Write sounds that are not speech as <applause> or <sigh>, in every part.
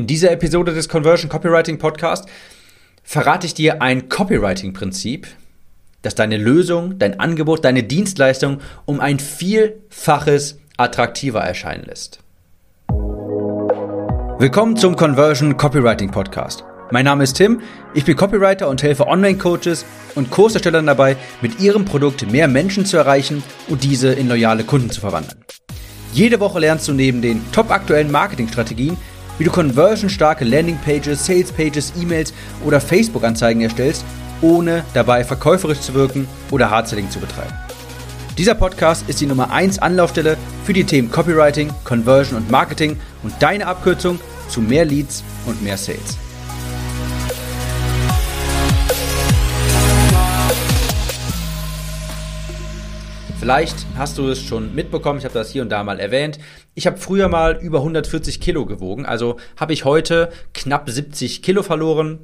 In dieser Episode des Conversion Copywriting Podcast verrate ich dir ein Copywriting-Prinzip, das deine Lösung, dein Angebot, deine Dienstleistung um ein Vielfaches attraktiver erscheinen lässt. Willkommen zum Conversion Copywriting Podcast. Mein Name ist Tim, ich bin Copywriter und helfe Online-Coaches und Kurserstellern dabei, mit ihrem Produkt mehr Menschen zu erreichen und diese in loyale Kunden zu verwandeln. Jede Woche lernst du neben den top aktuellen Marketingstrategien, wie du conversionstarke Landingpages, Salespages, E-Mails oder Facebook-Anzeigen erstellst, ohne dabei verkäuferisch zu wirken oder Hardselling zu betreiben. Dieser Podcast ist die Nummer 1 Anlaufstelle für die Themen Copywriting, Conversion und Marketing und deine Abkürzung zu mehr Leads und mehr Sales. Vielleicht hast du es schon mitbekommen, ich habe das hier und da mal erwähnt. Ich habe früher mal über 140 Kilo gewogen, also habe ich heute knapp 70 Kilo verloren.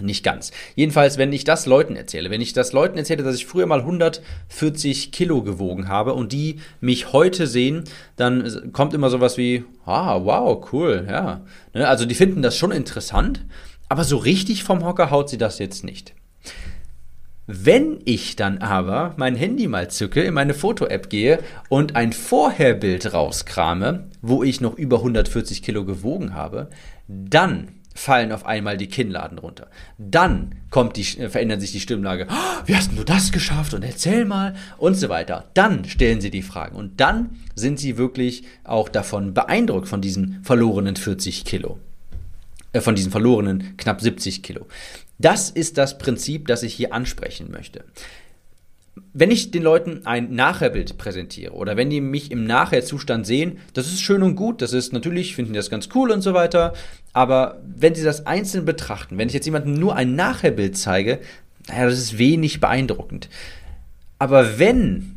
Nicht ganz. Jedenfalls, wenn ich das Leuten erzähle, wenn ich das Leuten erzähle, dass ich früher mal 140 Kilo gewogen habe und die mich heute sehen, dann kommt immer sowas wie, ah, wow, cool, ja. Ne, also die finden das schon interessant, aber so richtig vom Hocker haut sie das jetzt nicht. Wenn ich dann aber mein Handy mal zücke, in meine Foto-App gehe und ein Vorherbild rauskrame, wo ich noch über 140 Kilo gewogen habe, dann fallen auf einmal die Kinnladen runter. Dann kommt die, äh, verändert sich die Stimmlage. Oh, wie hast du das geschafft? Und erzähl mal und so weiter. Dann stellen sie die Fragen und dann sind sie wirklich auch davon beeindruckt von diesen verlorenen 40 Kilo. Äh, von diesen verlorenen knapp 70 Kilo. Das ist das Prinzip, das ich hier ansprechen möchte. Wenn ich den Leuten ein Nachherbild präsentiere oder wenn die mich im Nachherzustand sehen, das ist schön und gut, das ist natürlich, finden die das ganz cool und so weiter, aber wenn sie das einzeln betrachten, wenn ich jetzt jemandem nur ein Nachherbild zeige, naja, das ist wenig beeindruckend. Aber wenn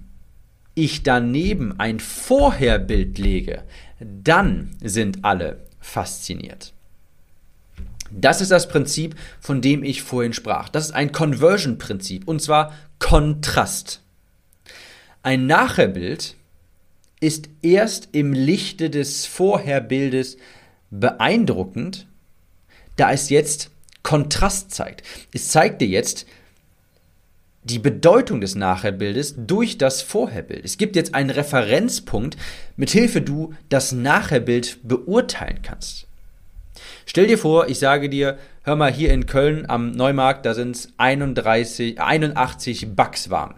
ich daneben ein Vorherbild lege, dann sind alle fasziniert. Das ist das Prinzip, von dem ich vorhin sprach. Das ist ein Conversion-Prinzip und zwar Kontrast. Ein Nachherbild ist erst im Lichte des Vorherbildes beeindruckend, da es jetzt Kontrast zeigt. Es zeigt dir jetzt die Bedeutung des Nachherbildes durch das Vorherbild. Es gibt jetzt einen Referenzpunkt, mit Hilfe du das Nachherbild beurteilen kannst. Stell dir vor, ich sage dir, hör mal, hier in Köln am Neumarkt, da sind es 31, 81 Bucks warm.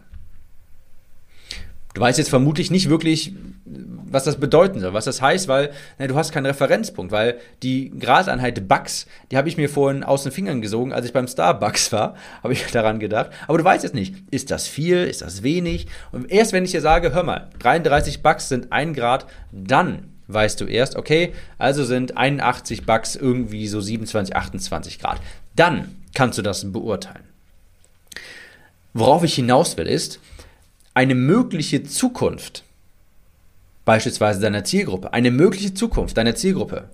Du weißt jetzt vermutlich nicht wirklich, was das bedeuten soll, was das heißt, weil na, du hast keinen Referenzpunkt, weil die Graseinheit Bucks, die habe ich mir vorhin aus den Fingern gesogen, als ich beim Starbucks war, <laughs> habe ich daran gedacht. Aber du weißt jetzt nicht, ist das viel, ist das wenig? Und erst wenn ich dir sage, hör mal, 33 Bucks sind 1 Grad, dann weißt du erst, okay, also sind 81 Bucks irgendwie so 27, 28 Grad. Dann kannst du das beurteilen. Worauf ich hinaus will, ist eine mögliche Zukunft, beispielsweise deiner Zielgruppe, eine mögliche Zukunft deiner Zielgruppe,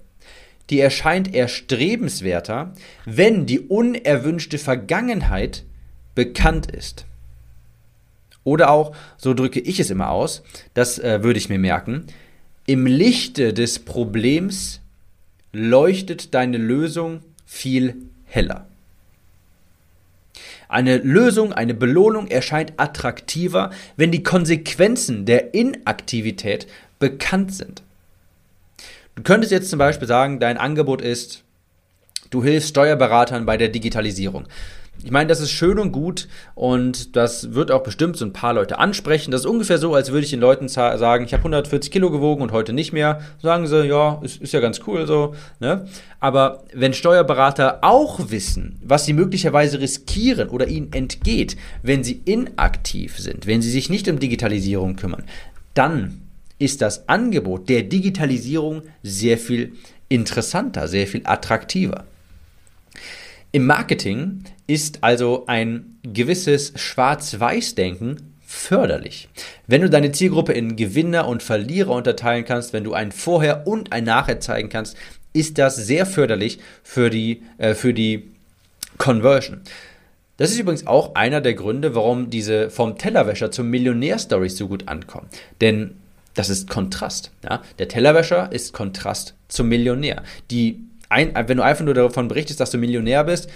die erscheint erstrebenswerter, wenn die unerwünschte Vergangenheit bekannt ist. Oder auch, so drücke ich es immer aus, das äh, würde ich mir merken, im Lichte des Problems leuchtet deine Lösung viel heller. Eine Lösung, eine Belohnung erscheint attraktiver, wenn die Konsequenzen der Inaktivität bekannt sind. Du könntest jetzt zum Beispiel sagen, dein Angebot ist, du hilfst Steuerberatern bei der Digitalisierung. Ich meine, das ist schön und gut und das wird auch bestimmt so ein paar Leute ansprechen. Das ist ungefähr so, als würde ich den Leuten sagen, ich habe 140 Kilo gewogen und heute nicht mehr. Sagen sie, ja, ist, ist ja ganz cool so. Ne? Aber wenn Steuerberater auch wissen, was sie möglicherweise riskieren oder ihnen entgeht, wenn sie inaktiv sind, wenn sie sich nicht um Digitalisierung kümmern, dann ist das Angebot der Digitalisierung sehr viel interessanter, sehr viel attraktiver. Im Marketing ist also ein gewisses Schwarz-Weiß-Denken förderlich. Wenn du deine Zielgruppe in Gewinner und Verlierer unterteilen kannst, wenn du ein Vorher und ein Nachher zeigen kannst, ist das sehr förderlich für die, äh, für die Conversion. Das ist übrigens auch einer der Gründe, warum diese vom Tellerwäscher zum Millionär-Stories so gut ankommen. Denn das ist Kontrast. Ja? Der Tellerwäscher ist Kontrast zum Millionär. Die ein, wenn du einfach nur davon berichtest, dass du Millionär bist,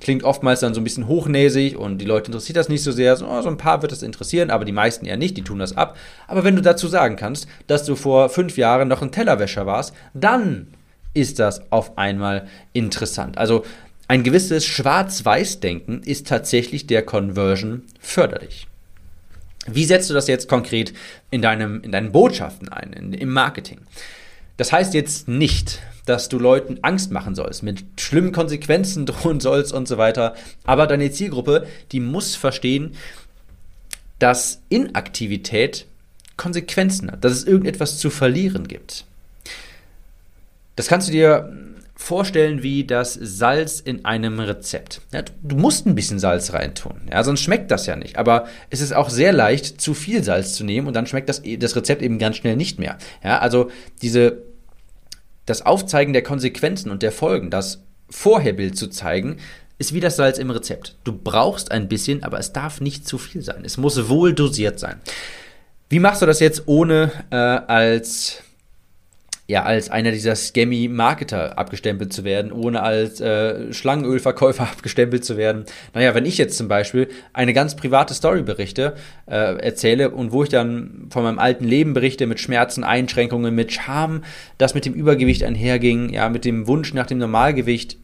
klingt oftmals dann so ein bisschen hochnäsig und die Leute interessiert das nicht so sehr. So, so ein paar wird das interessieren, aber die meisten eher nicht, die tun das ab. Aber wenn du dazu sagen kannst, dass du vor fünf Jahren noch ein Tellerwäscher warst, dann ist das auf einmal interessant. Also ein gewisses Schwarz-Weiß-Denken ist tatsächlich der Conversion förderlich. Wie setzt du das jetzt konkret in, deinem, in deinen Botschaften ein, in, im Marketing? Das heißt jetzt nicht, dass du Leuten Angst machen sollst, mit schlimmen Konsequenzen <laughs> drohen sollst und so weiter. Aber deine Zielgruppe, die muss verstehen, dass Inaktivität Konsequenzen hat, dass es irgendetwas zu verlieren gibt. Das kannst du dir vorstellen wie das Salz in einem Rezept. Ja, du musst ein bisschen Salz reintun, ja, sonst schmeckt das ja nicht. Aber es ist auch sehr leicht, zu viel Salz zu nehmen und dann schmeckt das, das Rezept eben ganz schnell nicht mehr. Ja, also diese das Aufzeigen der Konsequenzen und der Folgen, das Vorherbild zu zeigen, ist wie das Salz im Rezept. Du brauchst ein bisschen, aber es darf nicht zu viel sein. Es muss wohl dosiert sein. Wie machst du das jetzt, ohne äh, als ja, als einer dieser Scammy-Marketer abgestempelt zu werden, ohne als äh, Schlangenölverkäufer <laughs> abgestempelt zu werden. Naja, wenn ich jetzt zum Beispiel eine ganz private Story berichte, äh, erzähle und wo ich dann von meinem alten Leben berichte mit Schmerzen, Einschränkungen, mit Scham, das mit dem Übergewicht einherging, ja, mit dem Wunsch nach dem Normalgewicht,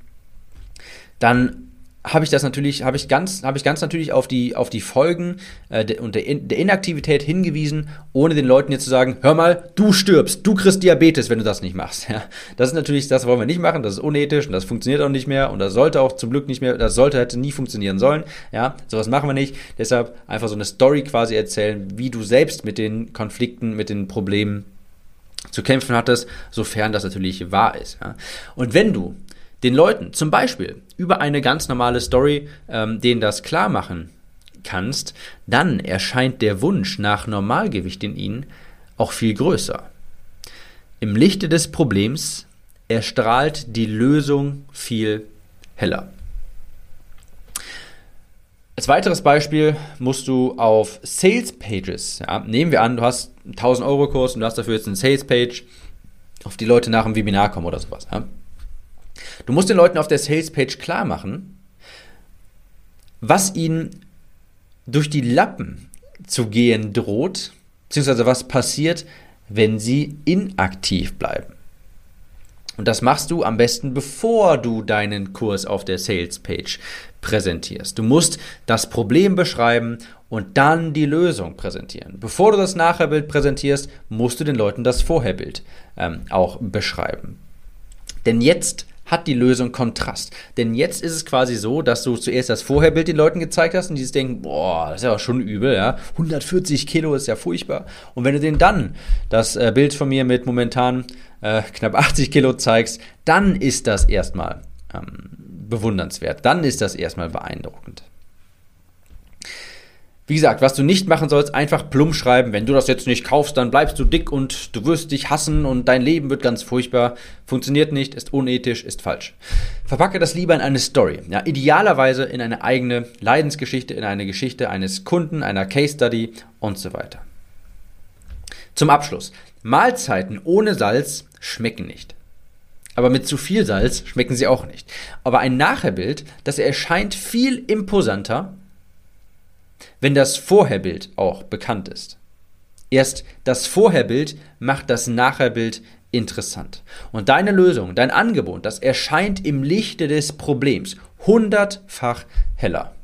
dann habe ich das natürlich, habe ich ganz, habe ich ganz natürlich auf die, auf die Folgen äh, und der, In, der Inaktivität hingewiesen, ohne den Leuten jetzt zu sagen, hör mal, du stirbst, du kriegst Diabetes, wenn du das nicht machst. Ja, das ist natürlich, das wollen wir nicht machen, das ist unethisch und das funktioniert auch nicht mehr und das sollte auch zum Glück nicht mehr, das sollte hätte nie funktionieren sollen. Ja, sowas machen wir nicht. Deshalb einfach so eine Story quasi erzählen, wie du selbst mit den Konflikten, mit den Problemen zu kämpfen hattest, sofern das natürlich wahr ist. Ja. Und wenn du den Leuten zum Beispiel über eine ganz normale Story ähm, denen das klar machen kannst, dann erscheint der Wunsch nach Normalgewicht in ihnen auch viel größer. Im Lichte des Problems erstrahlt die Lösung viel heller. Als weiteres Beispiel musst du auf Sales Pages, ja, nehmen wir an, du hast einen 1000 Euro Kurs und du hast dafür jetzt eine Sales Page, auf die Leute nach dem Webinar kommen oder sowas. Ja. Du musst den Leuten auf der Salespage klar machen, was ihnen durch die Lappen zu gehen droht, beziehungsweise was passiert, wenn sie inaktiv bleiben. Und das machst du am besten, bevor du deinen Kurs auf der Salespage präsentierst. Du musst das Problem beschreiben und dann die Lösung präsentieren. Bevor du das Nachherbild präsentierst, musst du den Leuten das Vorherbild ähm, auch beschreiben. Denn jetzt hat die Lösung Kontrast. Denn jetzt ist es quasi so, dass du zuerst das Vorherbild den Leuten gezeigt hast und die denken, boah, das ist ja schon übel, ja. 140 Kilo ist ja furchtbar. Und wenn du denen dann das äh, Bild von mir mit momentan äh, knapp 80 Kilo zeigst, dann ist das erstmal ähm, bewundernswert. Dann ist das erstmal beeindruckend. Wie gesagt, was du nicht machen sollst, einfach plump schreiben. Wenn du das jetzt nicht kaufst, dann bleibst du dick und du wirst dich hassen und dein Leben wird ganz furchtbar. Funktioniert nicht, ist unethisch, ist falsch. Verpacke das lieber in eine Story. Ja, idealerweise in eine eigene Leidensgeschichte, in eine Geschichte eines Kunden, einer Case Study und so weiter. Zum Abschluss. Mahlzeiten ohne Salz schmecken nicht. Aber mit zu viel Salz schmecken sie auch nicht. Aber ein Nachherbild, das erscheint viel imposanter wenn das Vorherbild auch bekannt ist. Erst das Vorherbild macht das Nachherbild interessant. Und deine Lösung, dein Angebot, das erscheint im Lichte des Problems hundertfach heller.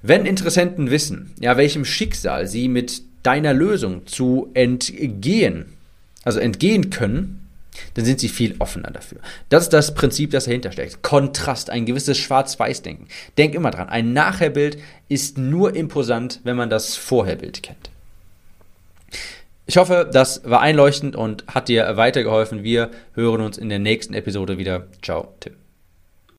Wenn Interessenten wissen, ja, welchem Schicksal sie mit deiner Lösung zu entgehen, also entgehen können, dann sind sie viel offener dafür. Das ist das Prinzip, das dahinter steckt. Kontrast, ein gewisses Schwarz-Weiß-Denken. Denk immer dran, ein Nachherbild ist nur imposant, wenn man das Vorherbild kennt. Ich hoffe, das war einleuchtend und hat dir weitergeholfen. Wir hören uns in der nächsten Episode wieder. Ciao, Tim.